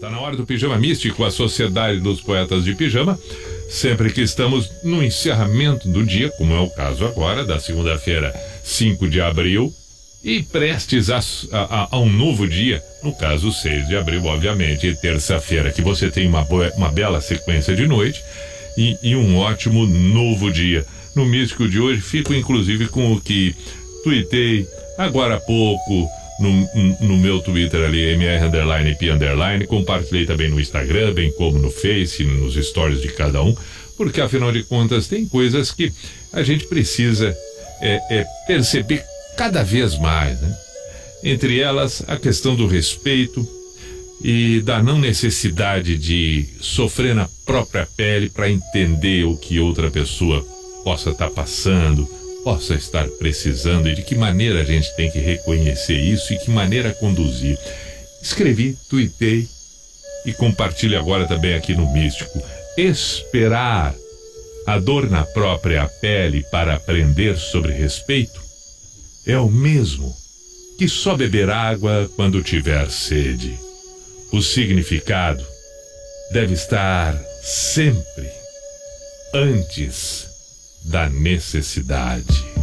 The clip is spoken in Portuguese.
Tá na hora do Pijama Místico, a Sociedade dos Poetas de Pijama. Sempre que estamos no encerramento do dia, como é o caso agora, da segunda-feira, 5 de abril, e prestes a, a, a, um novo dia, no caso 6 de abril, obviamente, terça-feira, que você tem uma, boa, uma bela sequência de noite e, e um ótimo novo dia. No Místico de hoje, fico inclusive com o que tuitei agora há pouco no, no meu Twitter ali, MR underline P underline, compartilhei também no Instagram, bem como no Face, nos stories de cada um, porque afinal de contas tem coisas que a gente precisa é, é perceber cada vez mais, né? Entre elas, a questão do respeito e da não necessidade de sofrer na própria pele para entender o que outra pessoa possa estar tá passando, possa estar precisando e de que maneira a gente tem que reconhecer isso e que maneira conduzir. Escrevi, tuitei e compartilho agora também aqui no Místico. Esperar a dor na própria pele para aprender sobre respeito é o mesmo que só beber água quando tiver sede. O significado deve estar sempre antes da necessidade.